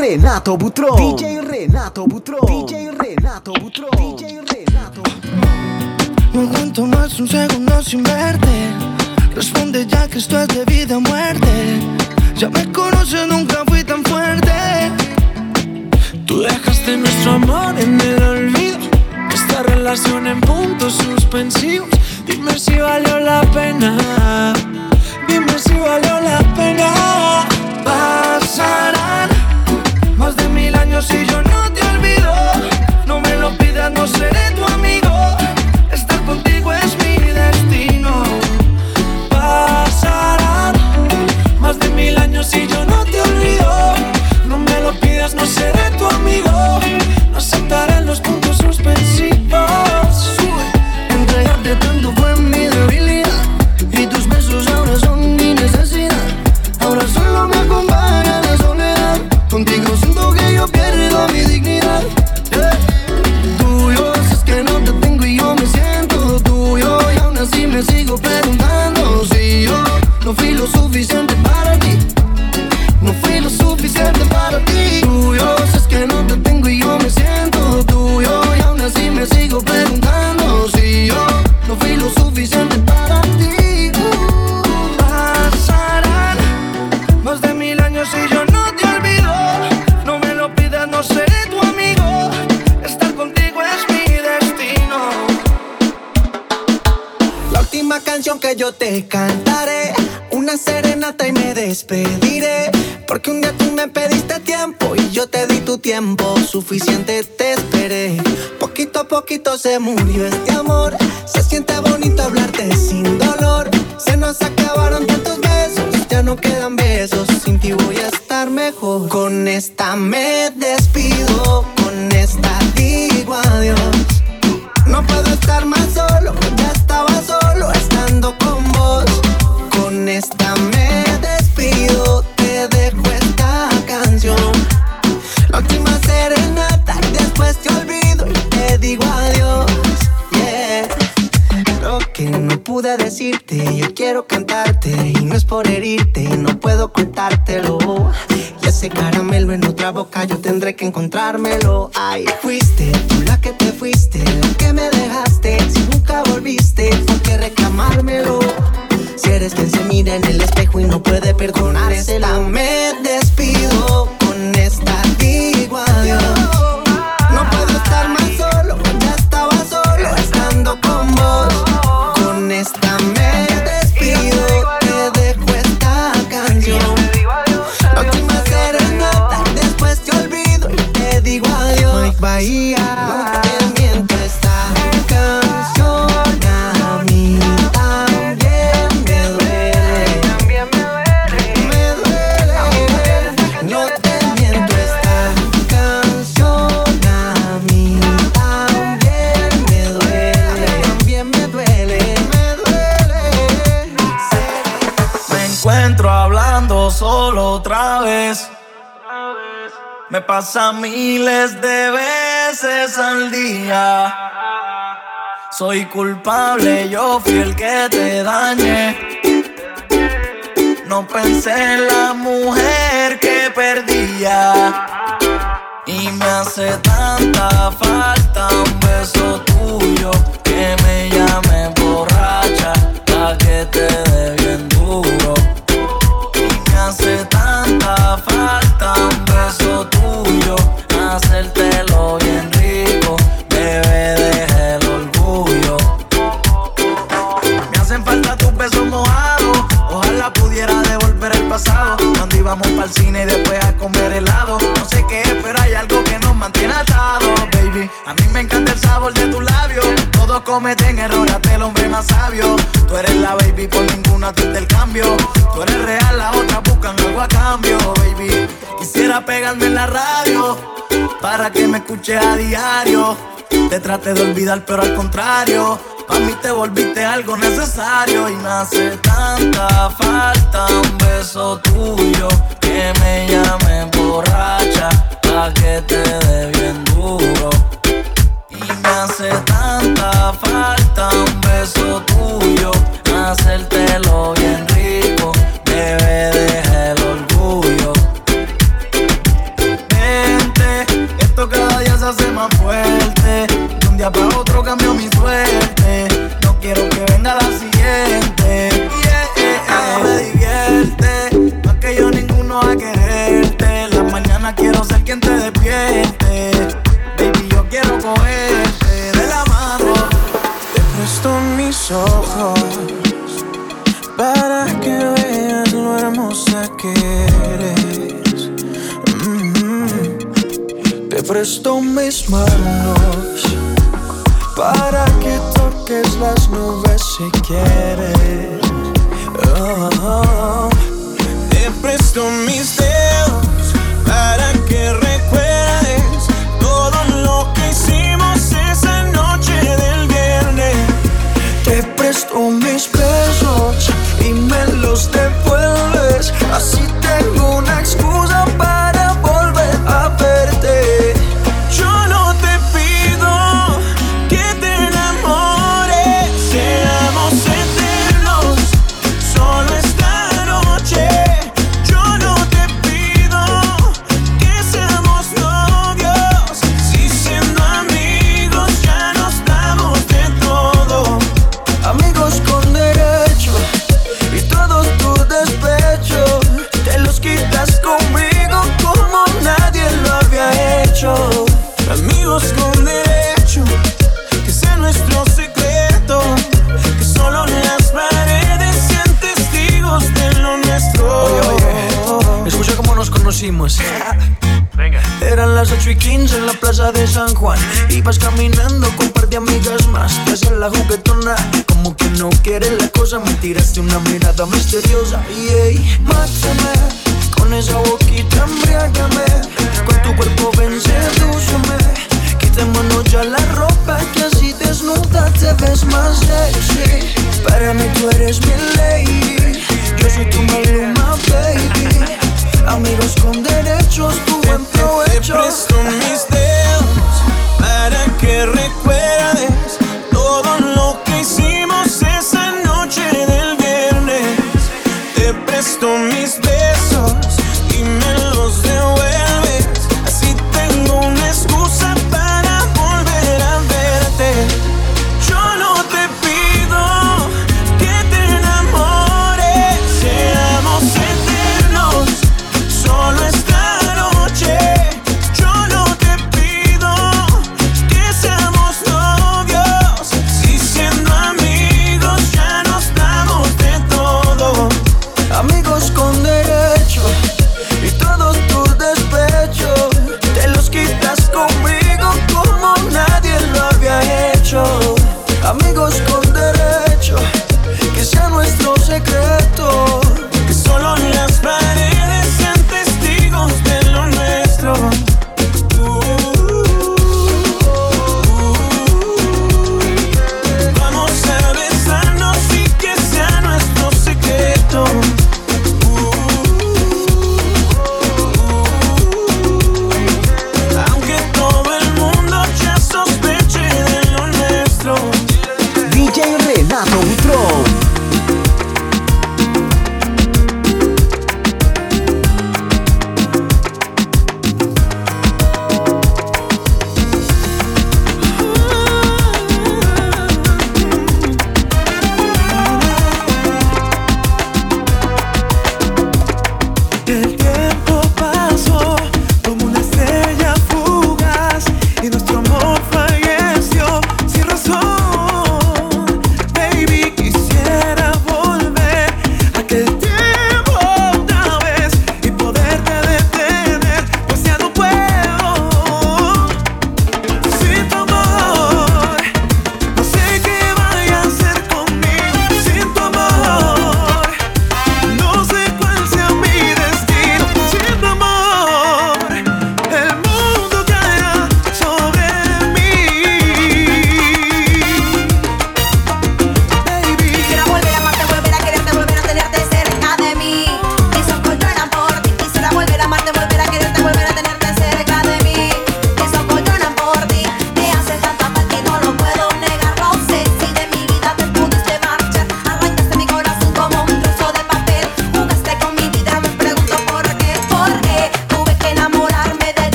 Renato Butro. DJ Renato Butro. DJ Renato Butro. DJ Renato No aguanto más un segundo sin verte. Responde ya que esto es de vida o muerte. Ya me conoces, nunca fui tan fuerte. Tú dejaste nuestro amor en el olvido. Esta relación en puntos suspensivos. Dime si valió la pena. Dime si valió la pena. Pasarán más y yo no te olvido. No me lo pidas, no seré tu amigo. Estar contigo es mi destino. Pasarán más de mil años y yo no te olvido. No me lo pidas, no seré tu amigo. No aceptaré los puntos se murió este decirte, yo quiero cantarte y no es por herirte, no puedo contártelo. Y ese caramelo en otra boca yo tendré que encontrármelo. Ay, fuiste tú la que te fuiste, la que me dejaste. Si nunca volviste, ¿por qué reclamármelo? Si eres quien se mira en el espejo y no puede perdonársela, me despido. Otra vez. Me pasa miles de veces al día. Soy culpable, yo fui el que te dañé. No pensé en la mujer que perdía. Y me hace tanta falta un beso tuyo que me llame borracha, la que te dé bien duro. Falta un beso tuyo, hacértelo bien rico, bebé, deja el orgullo. Me hacen falta tus besos mojados. Ojalá pudiera devolver el pasado. Cuando íbamos para el cine y después a comer helado. No sé qué es, pero hay algo que nos mantiene atados, baby. A mí me encanta el sabor de tus labios. Todos cometen errores, hasta el hombre más sabio. Tú eres la baby, por ninguna te el cambio. Tú eres real, Pegarme en la radio para que me escuches a diario. Te traté de olvidar, pero al contrario. Pa' mí te volviste algo necesario y me hace tanta falta un beso tuyo que me llame borracha pa' que te dé bien duro. Y me hace tanta falta un beso tuyo, hacértelo bien día para otro cambió mi suerte. No quiero que venga la siguiente. Yeah, me divierte. Más que yo ninguno a quererte. La mañana quiero ser quien te despierte. Baby, yo quiero cogerte de la mano. Te presto mis ojos para que veas lo hermosa que eres. Mm-hmm. Te presto mis manos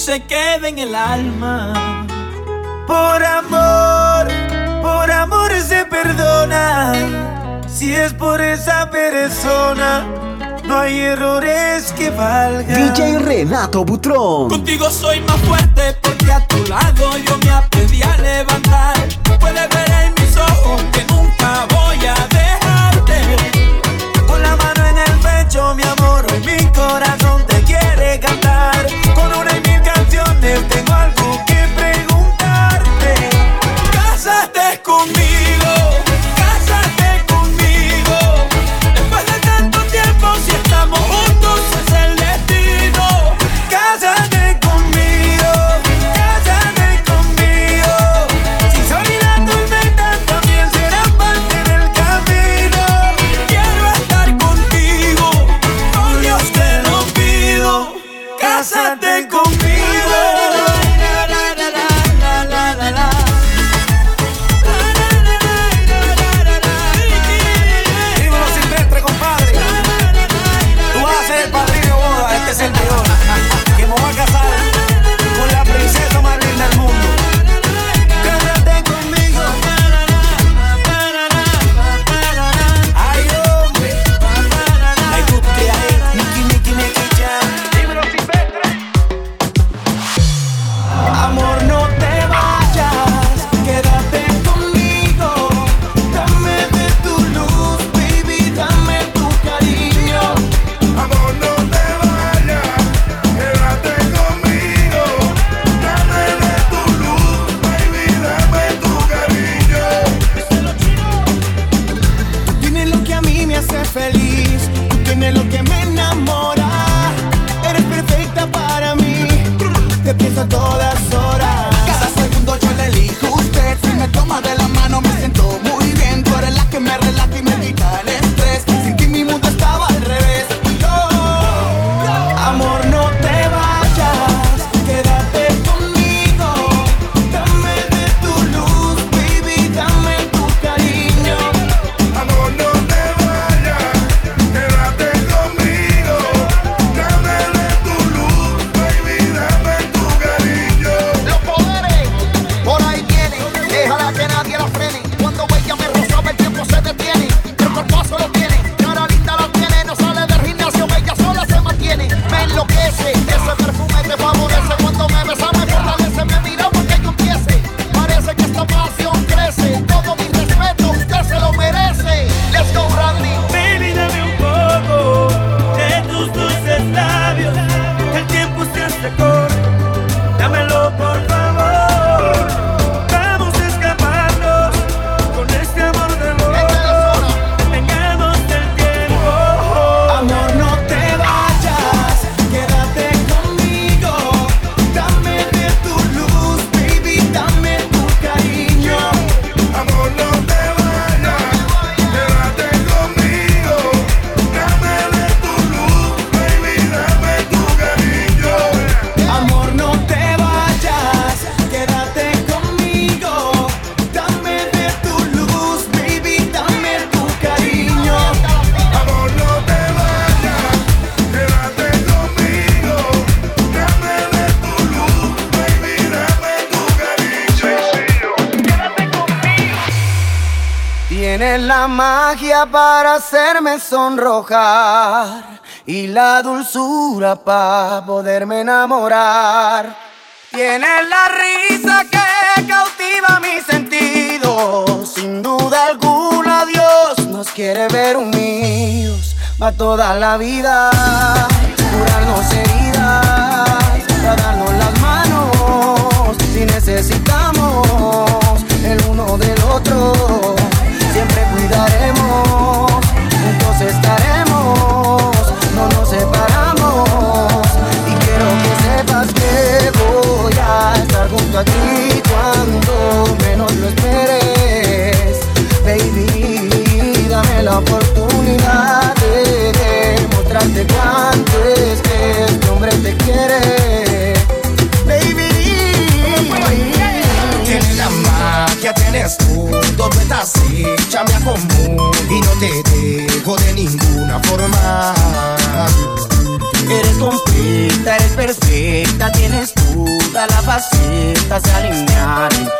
se queda en el alma. Por amor, por amor se perdona. Si es por esa persona, no hay errores que valgan. DJ Renato Butrón. Contigo soy más fuerte porque a tu lado yo me aprendí a levantar. Puedes ver en mis ojos que nunca voy a dejarte. quédate conmigo. Tienes la magia para hacerme sonrojar y la dulzura para poderme enamorar. Tienes la risa que cautiva mis sentidos. Sin duda alguna Dios nos quiere ver unidos para toda la vida. Curarnos heridas, para darnos las manos si necesitamos el uno del otro cuidaremos, juntos estaremos, no nos separamos. Y quiero que sepas que voy a estar junto a ti cuando menos lo esperes. Baby, dame la oportunidad de demostrarte cuánto es que este hombre te quiere. Baby, tienes la magia, tienes todo, tú estás hecha me toda la faceta, se alinean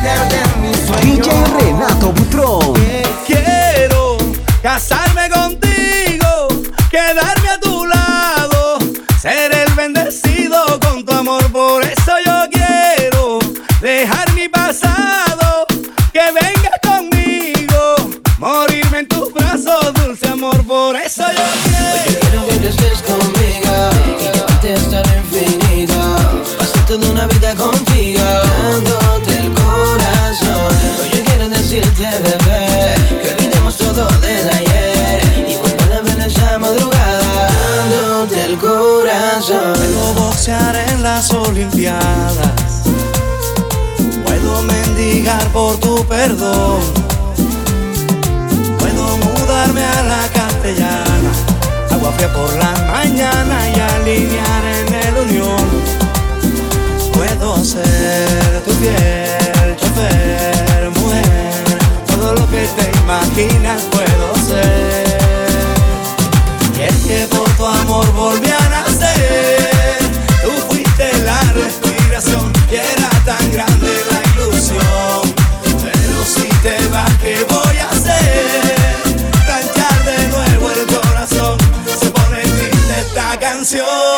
Mujer de mis sueños. DJ Renato Butrón. Quiero casarme contigo, quedarme a tu lado, ser el bendecido con tu amor. Por eso yo quiero dejar mi pasado, que vengas conmigo, morirme en tus brazos, dulce amor. Por eso yo quiero. Quiero que estés conmigo y el infinito. Pasar toda una vida contigo, bebé, que olvidemos todo de ayer y volver a esa madrugada, dándote el corazón. Puedo boxear en las Olimpiadas. Puedo mendigar por tu perdón. Puedo mudarme a la castellana. Agua fría por la mañana y alinear puedo ser. Y es que por tu amor volví a nacer. Tú fuiste la respiración y era tan grande la ilusión. Pero si te vas, ¿qué voy a hacer? Planchar de nuevo el corazón. Se pone triste esta canción.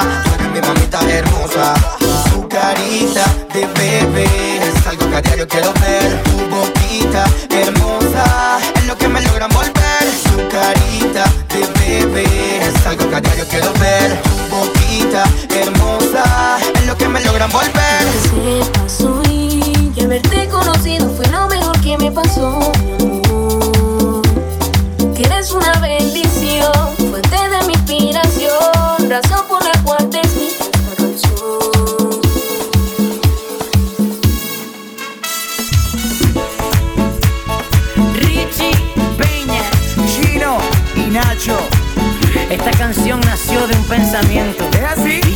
mi mamita hermosa. Su carita de bebé es algo que a diario quiero ver. Tu boquita hermosa es lo que me logran volver. Su carita de bebé es algo que a diario quiero ver. Tu boquita hermosa es lo que me logran volver. ¿Qué pasó y que haberte conocido fue lo mejor que me pasó.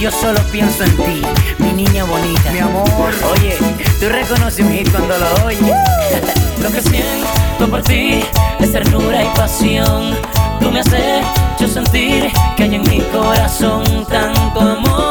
Yo solo pienso en ti, mi niña bonita. Mi amor. Oye, tú reconoces un hit cuando lo oyes. Lo que siento por ti es ternura y pasión. Tú me has hecho sentir que hay en mi corazón tanto amor